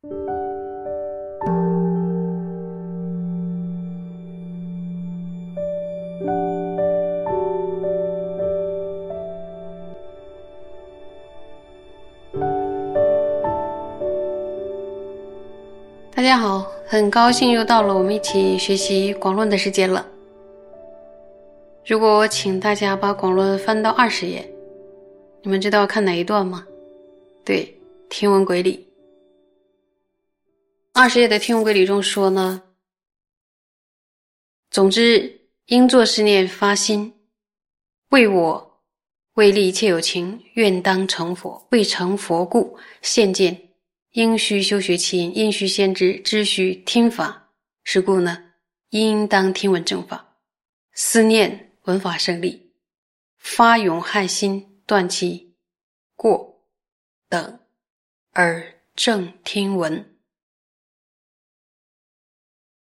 大家好，很高兴又到了我们一起学习广论的时间了。如果我请大家把广论翻到二十页，你们知道看哪一段吗？对，天文轨理。二十页的听闻轨理中说呢，总之应作是念发心，为我为利一切有情，愿当成佛。未成佛故，现见。应须修学其因，应须先知，知须听法。是故呢，应当听闻正法，思念闻法胜利，发勇害心，断其过等，而正听闻。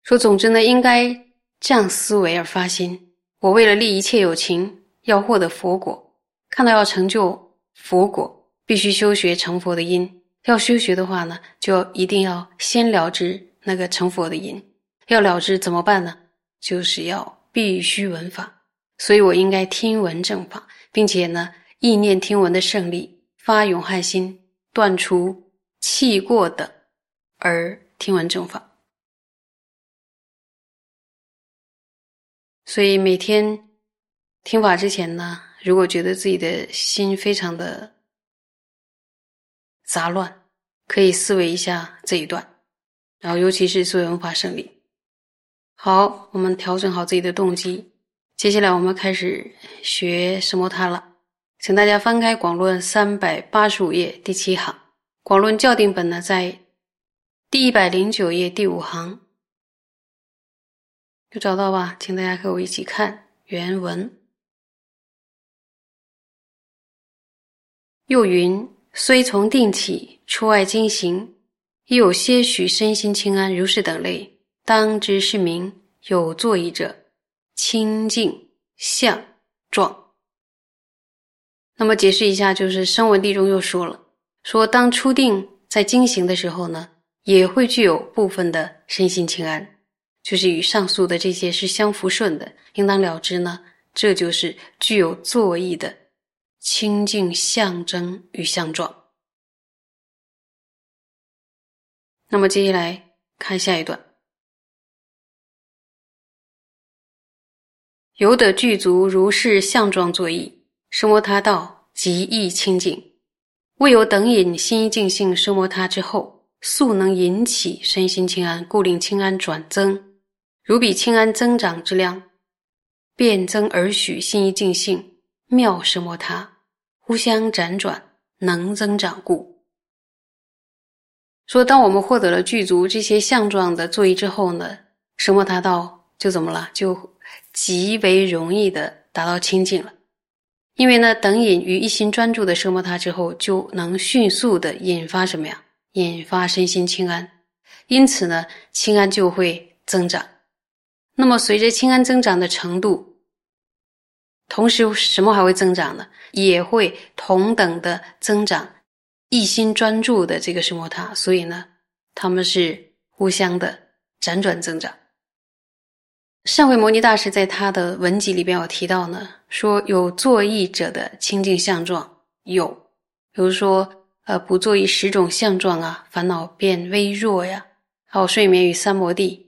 说总之呢，应该这样思维而发心。我为了利一切有情，要获得佛果，看到要成就佛果，必须修学成佛的因。要修学的话呢，就一定要先了知那个成佛的因。要了知怎么办呢？就是要必须闻法。所以我应该听闻正法，并且呢，意念听闻的胜利，发勇害心，断除气过的，而听闻正法。所以每天听法之前呢，如果觉得自己的心非常的。杂乱，可以思维一下这一段，然后尤其是思维文法胜利。好，我们调整好自己的动机，接下来我们开始学什么它了。请大家翻开《广论》三百八十五页第七行，《广论校订本》呢在第一百零九页第五行，有找到吧？请大家和我一起看原文。又云。虽从定起出外经行，亦有些许身心清安，如是等类，当知是名有作意者，清净相状。那么解释一下，就是声闻地中又说了，说当初定在经行的时候呢，也会具有部分的身心清安，就是与上述的这些是相符顺的，应当了知呢，这就是具有作意的。清净象征与相状。那么接下来看下一段，有的具足如是相状作意，生摩他道极易清净；未有等引心一净性生摩他之后，速能引起身心清安，故令清安转增。如比清安增长之量，变增而许心一尽性妙生摩他。互相辗转，能增长故。说，当我们获得了具足这些相状的作意之后呢，什么达到就怎么了？就极为容易的达到清净了。因为呢，等引于一心专注的奢摩他之后，就能迅速的引发什么呀？引发身心清安。因此呢，清安就会增长。那么，随着清安增长的程度。同时，什么还会增长呢？也会同等的增长，一心专注的这个什么他，所以呢，他们是互相的辗转增长。上回摩尼大师在他的文集里边有提到呢，说有作意者的清净相状有，比如说呃不作意十种相状啊，烦恼变微弱呀，还有睡眠与三摩地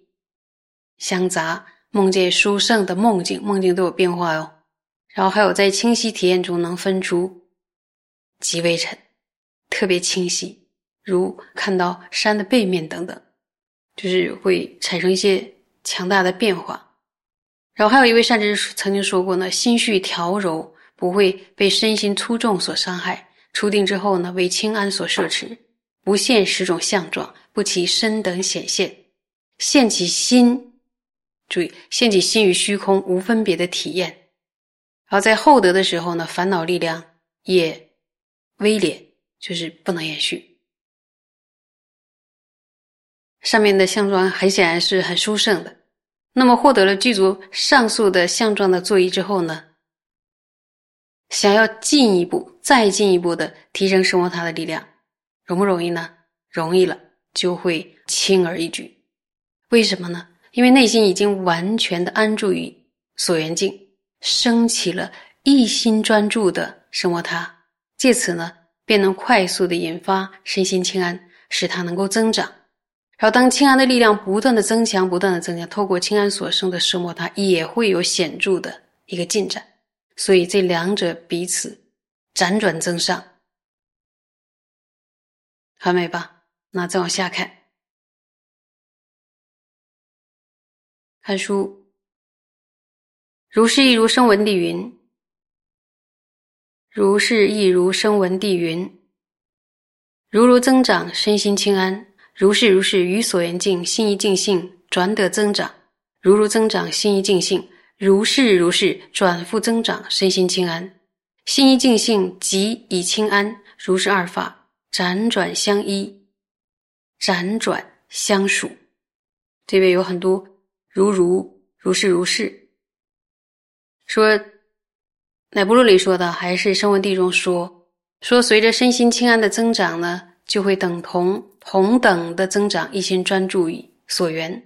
相杂，梦见殊胜的梦境，梦境都有变化哟。然后还有在清晰体验中能分出极微尘，特别清晰，如看到山的背面等等，就是会产生一些强大的变化。然后还有一位善知识曾经说过呢：心绪调柔，不会被身心粗重所伤害。出定之后呢，为清安所摄持，不现十种相状，不其身等显现，现其心。注意，现其心与虚空无分别的体验。而在厚德的时候呢，烦恼力量也微劣，就是不能延续。上面的相状很显然是很殊胜的。那么获得了具足上述的相状的作意之后呢，想要进一步、再进一步的提升生活它的力量，容不容易呢？容易了。就会轻而易举。为什么呢？因为内心已经完全的安住于所缘境，升起了一心专注的生活他，借此呢，便能快速的引发身心清安，使它能够增长。然后，当清安的力量不断的增强，不断的增强，透过清安所生的生摩他，也会有显著的一个进展。所以，这两者彼此辗转增上，很美吧？那再往下看。看书，如是亦如声闻地云，如是亦如声闻地云，如如增长，身心清安；如是如是，于所缘境，心一净性，转得增长；如如增长，心一净性，如是如是，转复增长，身心清安。心一净性即以清安，如是二法辗转相依，辗转相属。这边有很多。如如如是如是，说乃不露里说的，还是声闻地中说说，随着身心清安的增长呢，就会等同同等的增长一心专注于所缘；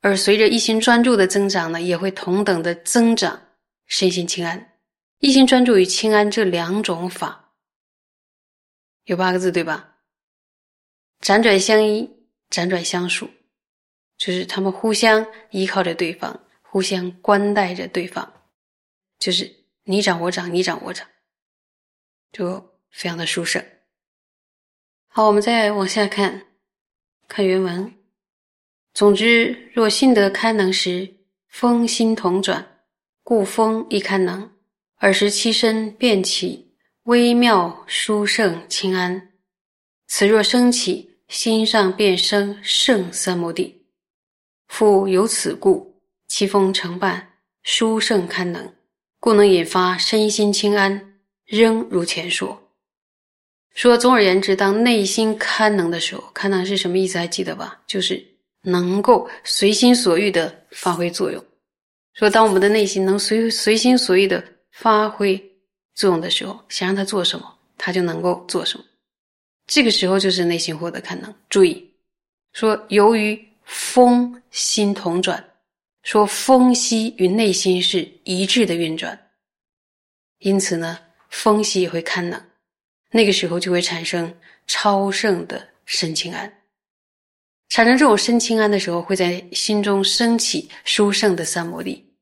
而随着一心专注的增长呢，也会同等的增长身心清安。一心专注于清安这两种法，有八个字对吧？辗转相依，辗转相属。就是他们互相依靠着对方，互相关待着对方，就是你长我长，你长我长，就非常的殊胜。好，我们再往下看，看原文。总之，若心得堪能时，风心同转，故风亦堪能。尔时七身便起微妙殊胜清安。此若升起，心上便生胜三摩地。复有此故，其风成伴，殊胜堪能，故能引发身心清安。仍如前说，说总而言之，当内心堪能的时候，堪能是什么意思？还记得吧？就是能够随心所欲的发挥作用。说当我们的内心能随随心所欲的发挥作用的时候，想让他做什么，他就能够做什么。这个时候就是内心获得堪能。注意，说由于。风心同转，说风息与内心是一致的运转，因此呢，风息也会堪能，那个时候就会产生超胜的身清安。产生这种身清安的时候，会在心中升起殊胜的三摩地，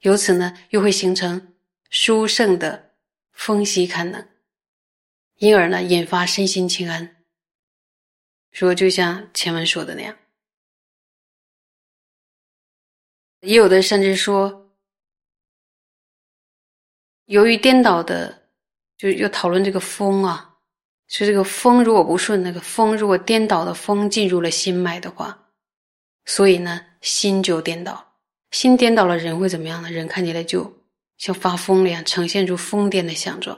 由此呢，又会形成殊胜的风息堪能，因而呢，引发身心清安。说就像前文说的那样。也有的甚至说，由于颠倒的，就又讨论这个风啊，是这个风如果不顺，那个风如果颠倒的风进入了心脉的话，所以呢，心就颠倒，心颠倒了，人会怎么样呢？人看起来就像发疯了一样，呈现出疯癫的相状。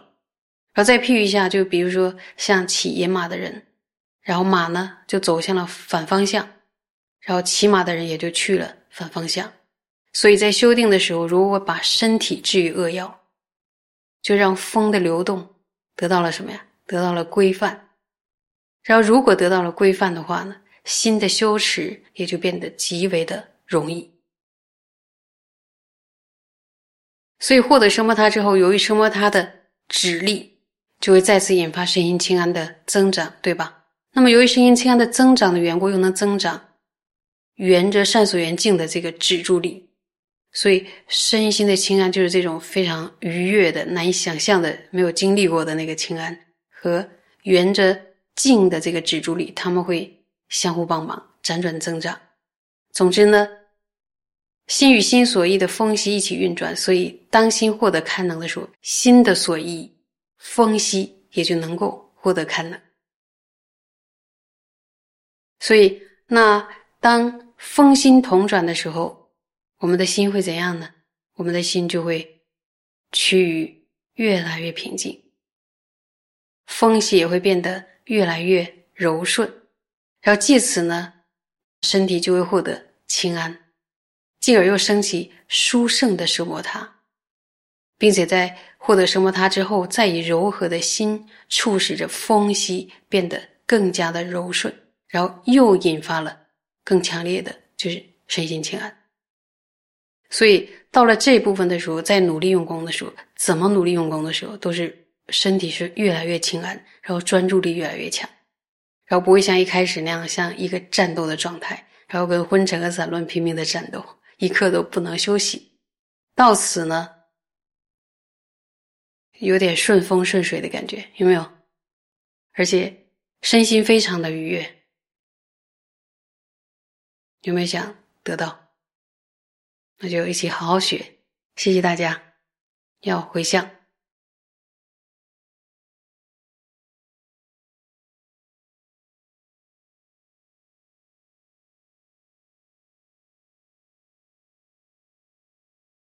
然后再譬喻一下，就比如说像骑野马的人，然后马呢就走向了反方向，然后骑马的人也就去了反方向。所以在修订的时候，如果把身体置于扼要，就让风的流动得到了什么呀？得到了规范。然后，如果得到了规范的话呢，心的修持也就变得极为的容易。所以，获得声摩他之后，由于声摩他的指力，就会再次引发身心清安的增长，对吧？那么，由于身心清安的增长的缘故，又能增长圆着善所缘境的这个止住力。所以，身心的清安就是这种非常愉悦的、难以想象的、没有经历过的那个清安，和沿着静的这个止住力，他们会相互帮忙，辗转增长。总之呢，心与心所依的风息一起运转，所以当心获得堪能的时候，心的所依风息也就能够获得堪能。所以，那当风心同转的时候。我们的心会怎样呢？我们的心就会趋于越来越平静，风息也会变得越来越柔顺，然后借此呢，身体就会获得清安，进而又升起殊胜的生摩他，并且在获得生摩他之后，再以柔和的心促使着风息变得更加的柔顺，然后又引发了更强烈的就是身心清安。所以到了这部分的时候，在努力用功的时候，怎么努力用功的时候，都是身体是越来越清安，然后专注力越来越强，然后不会像一开始那样像一个战斗的状态，然后跟昏沉和散乱拼命的战斗，一刻都不能休息。到此呢，有点顺风顺水的感觉，有没有？而且身心非常的愉悦，有没有想得到？那就一起好好学，谢谢大家，要回向。